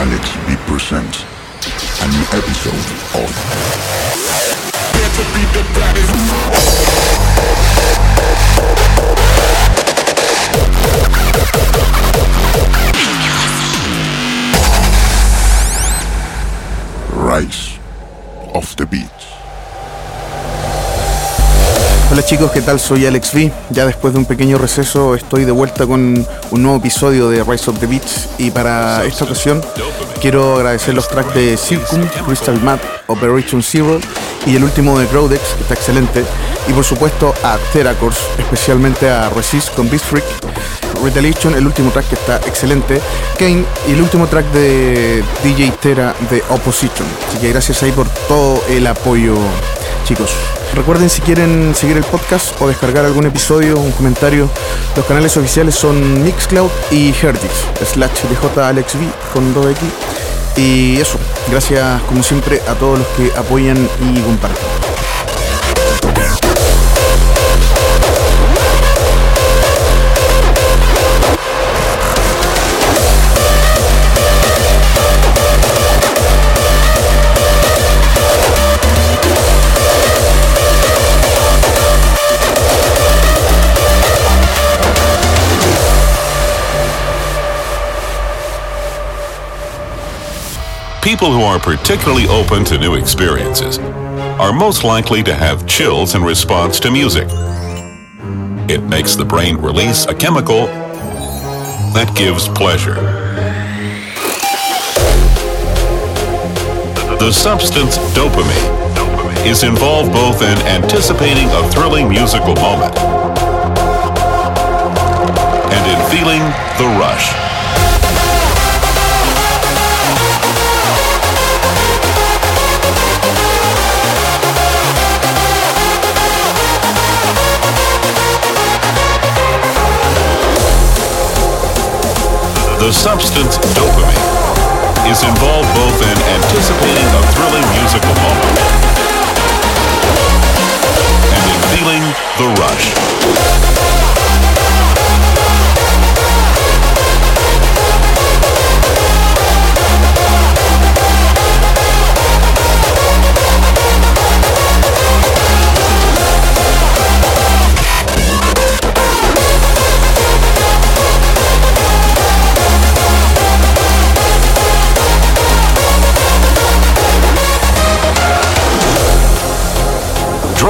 Alexx V presents a new episode of Rise of the Beatz. Hola chicos, ¿qué tal? Soy Alex V. Ya después de un pequeño receso estoy de vuelta con un nuevo episodio de Rise of the Beats y para esta ocasión quiero agradecer los tracks de Circum, Crystal Map, Operation Zero y el último de Crowdex, que está excelente, y por supuesto a Terracors, especialmente a Resist con Beast Freak, Retaliation, el último track que está excelente, Kane y el último track de DJ Terra de Opposition. Así que gracias ahí por todo el apoyo, chicos. Recuerden si quieren seguir el podcast o descargar algún episodio, un comentario, los canales oficiales son Mixcloud y Hertix, slash DJ Alex V con 2X. Y eso, gracias como siempre a todos los que apoyan y comparten. People who are particularly open to new experiences are most likely to have chills in response to music. It makes the brain release a chemical that gives pleasure. The substance dopamine is involved both in anticipating a thrilling musical moment and in feeling the rush. The substance dopamine is involved both in anticipating a thrilling musical moment and in feeling the rush.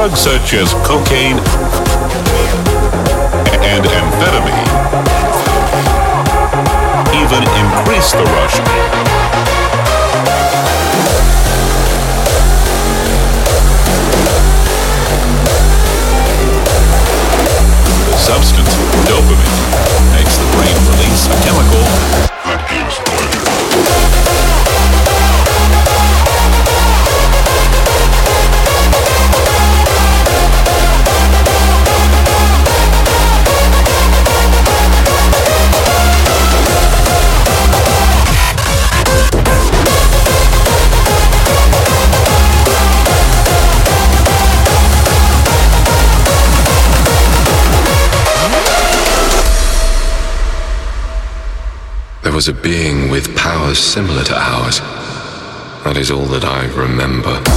Drugs such as cocaine and amphetamine even increase the rush. Was a being with powers similar to ours. That is all that I remember.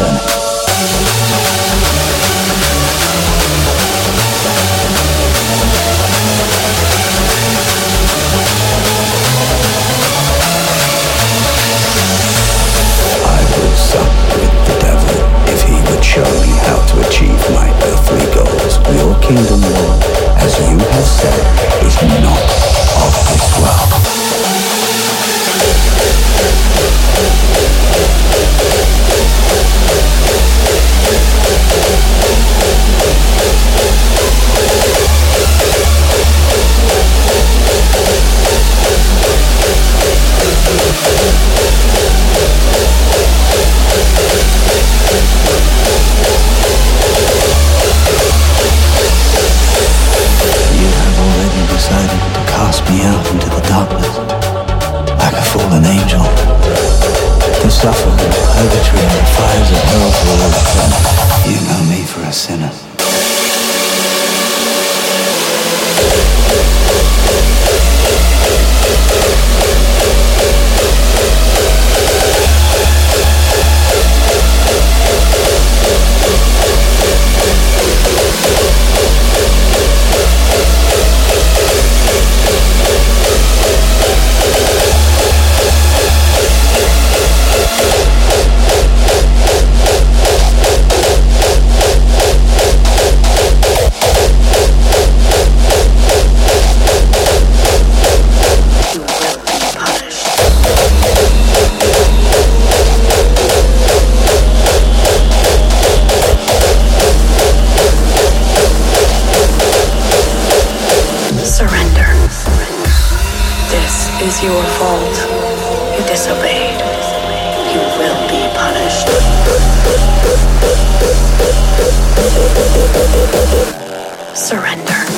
platform. is your fault. You disobeyed. You will be punished. Surrender.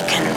awaken.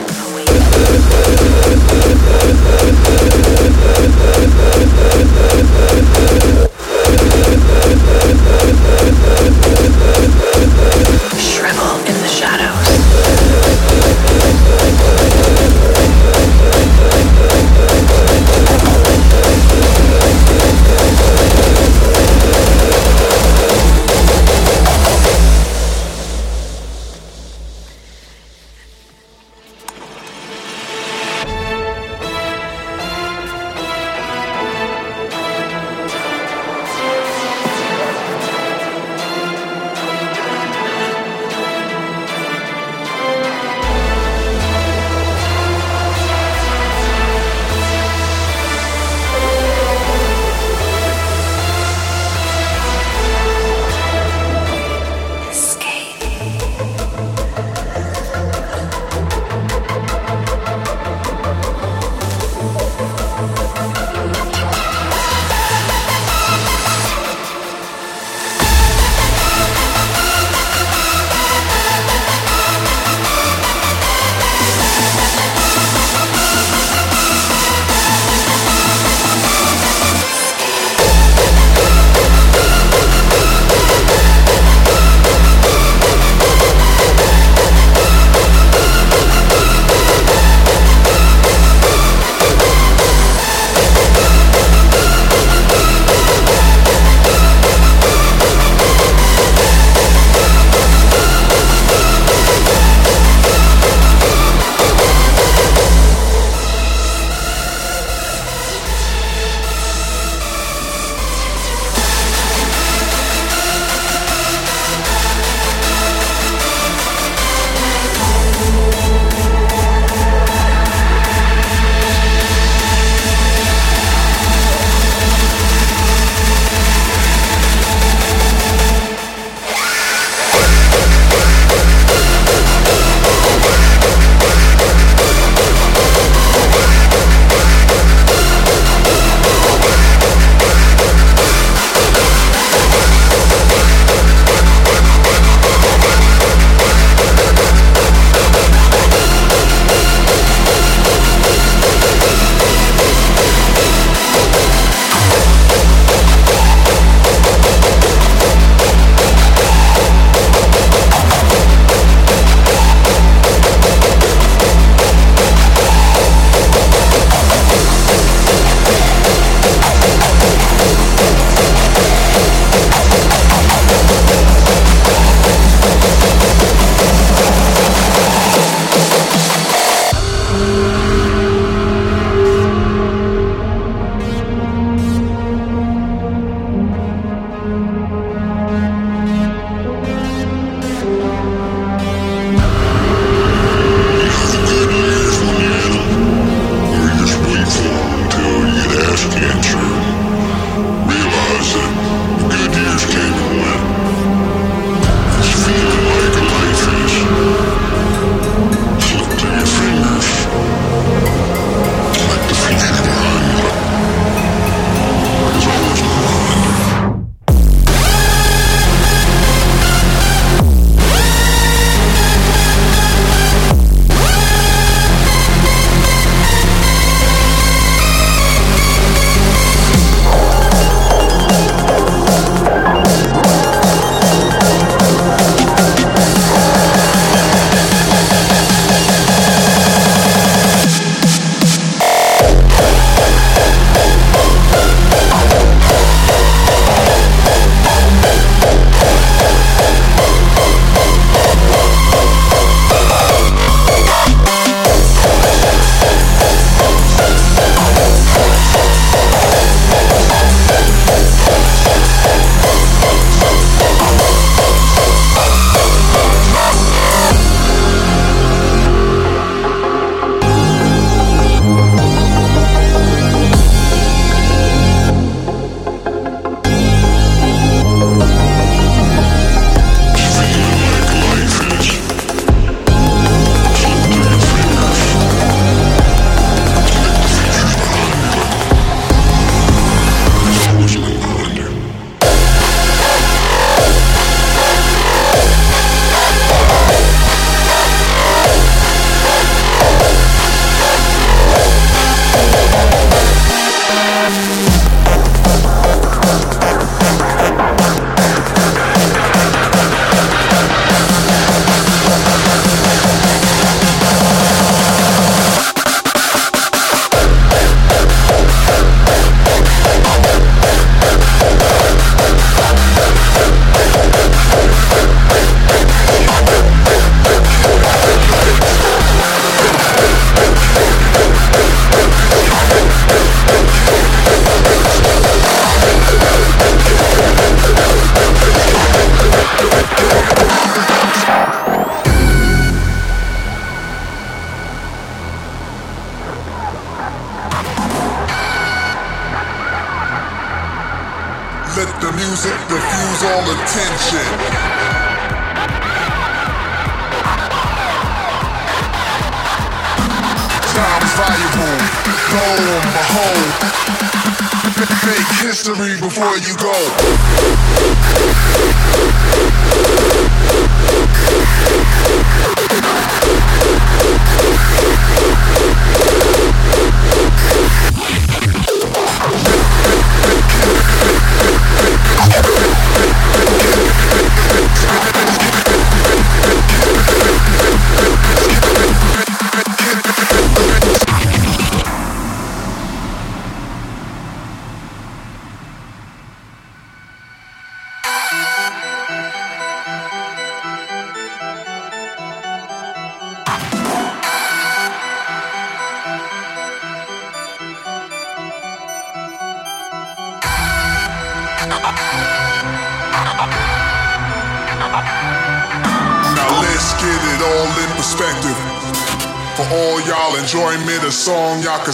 Attention. Time's valuable. Go and behold. Make history before you go.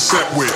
Set with.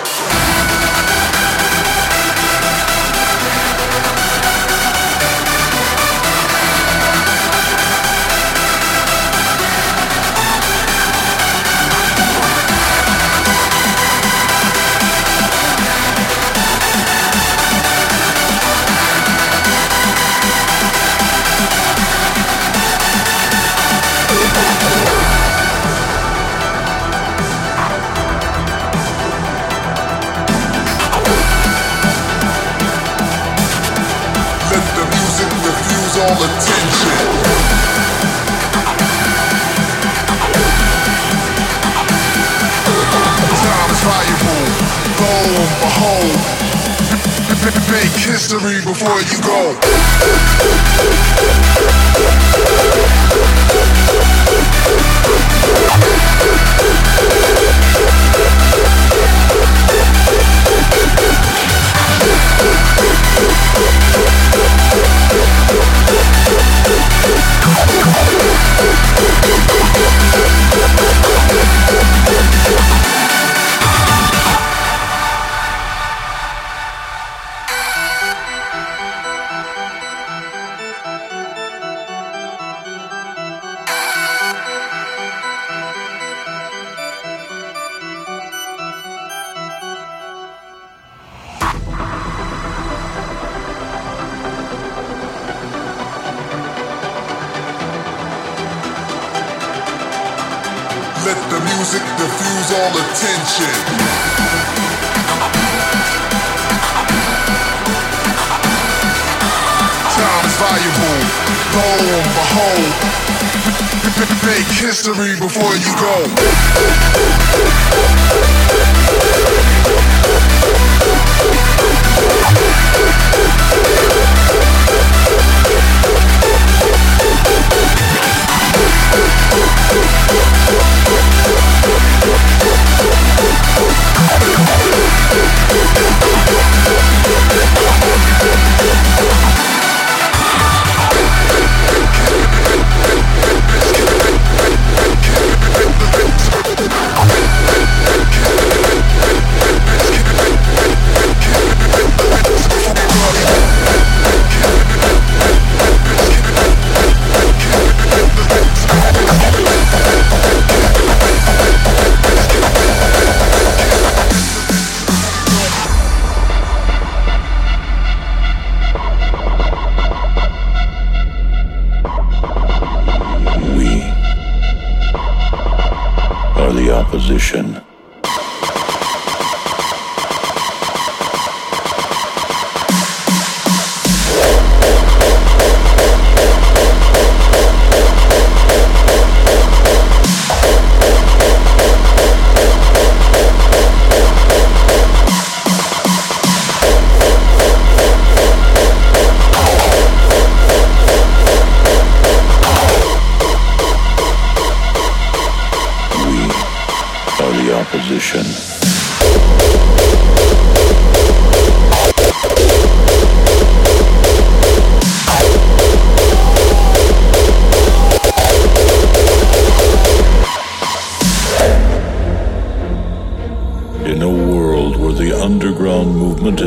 In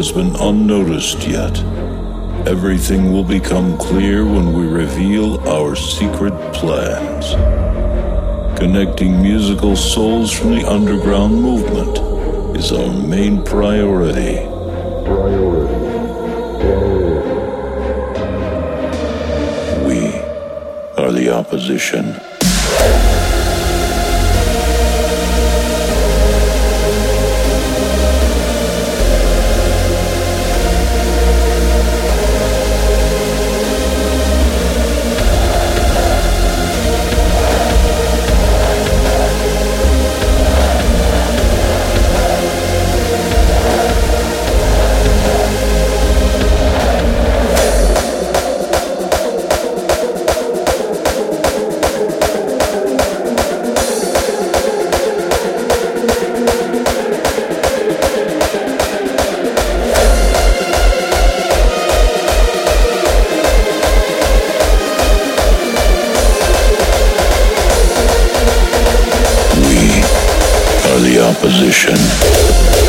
has been unnoticed yet, Everything will become clear when we reveal our secret plans. Connecting musical souls from the underground movement is our main priority. Priority. We are the opposition. Time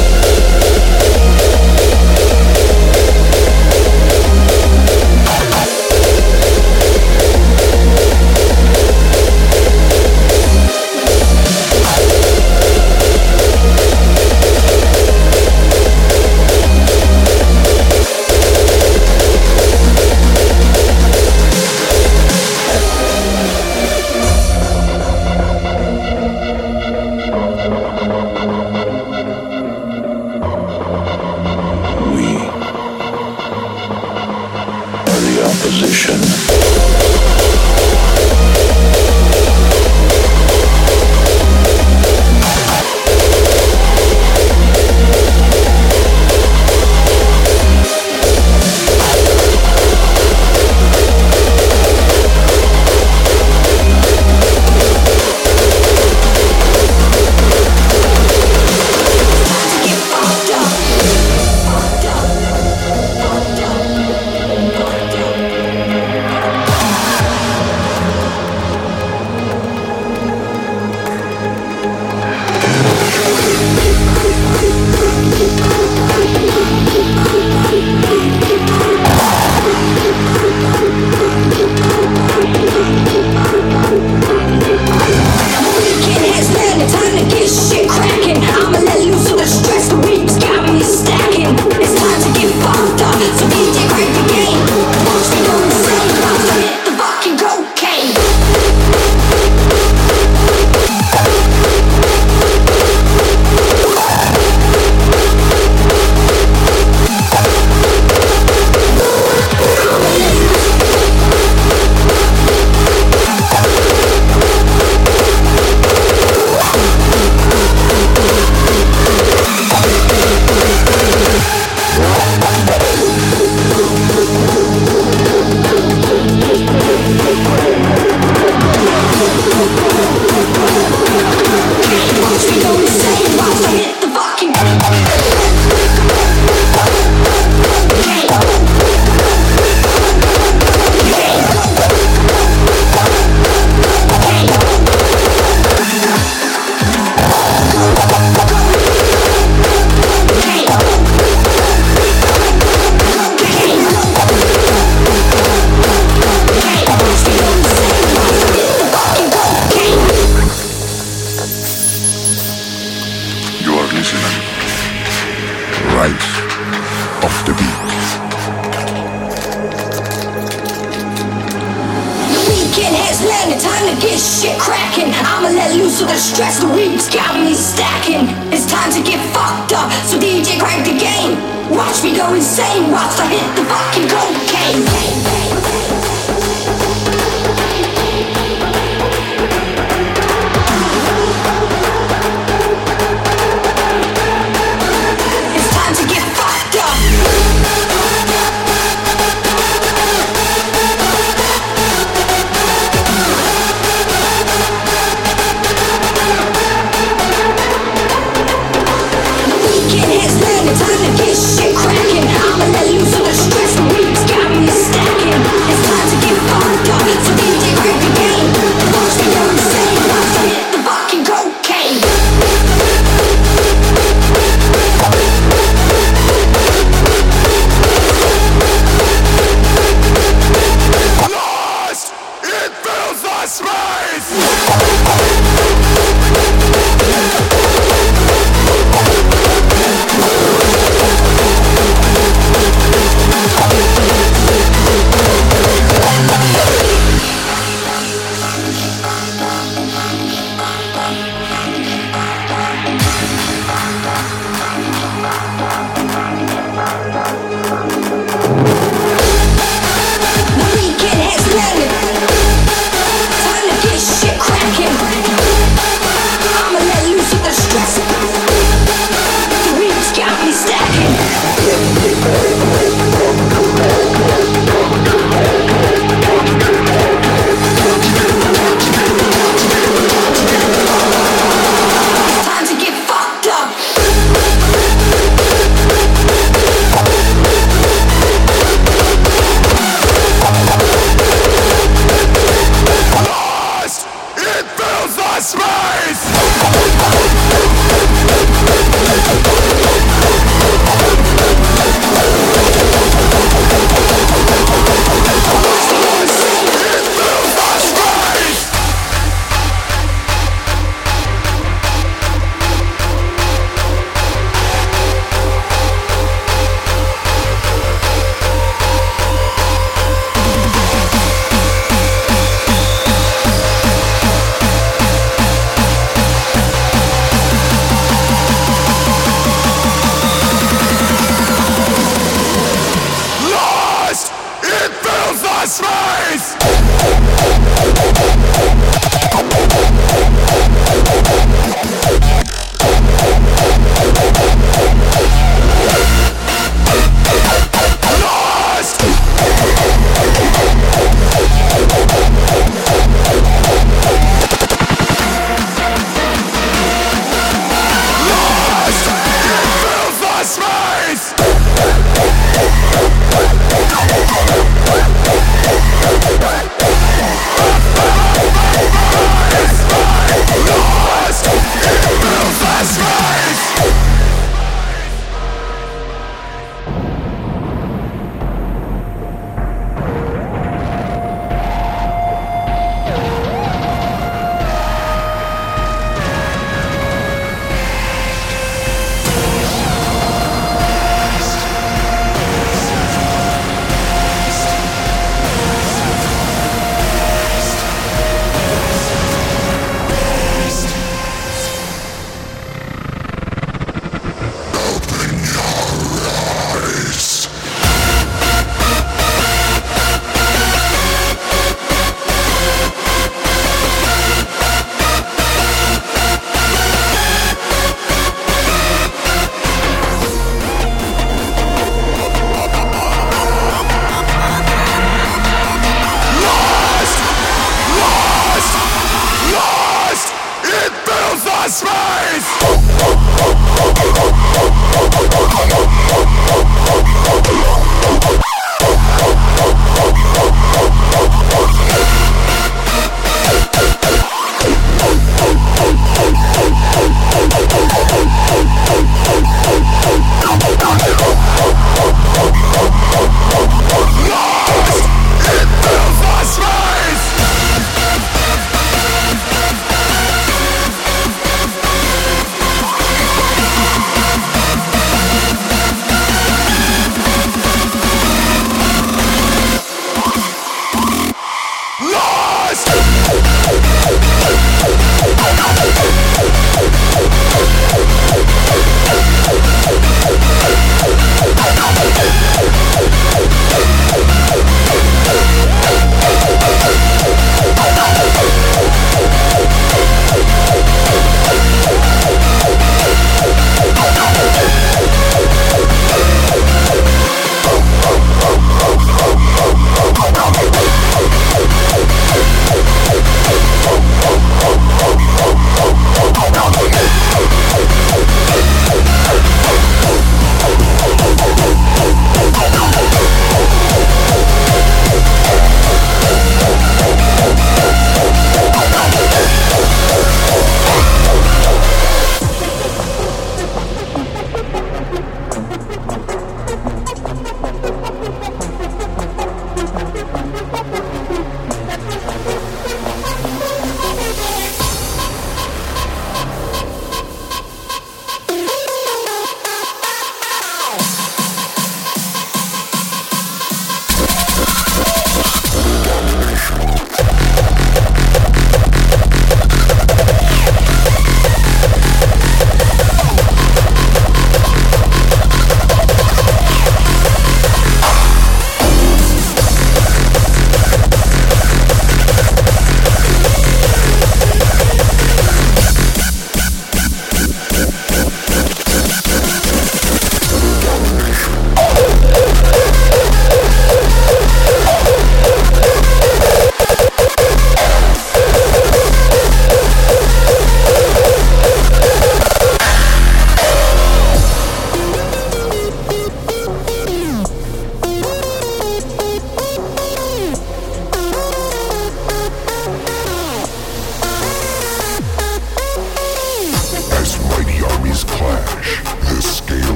Life.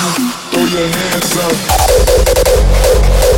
you throw your hands up?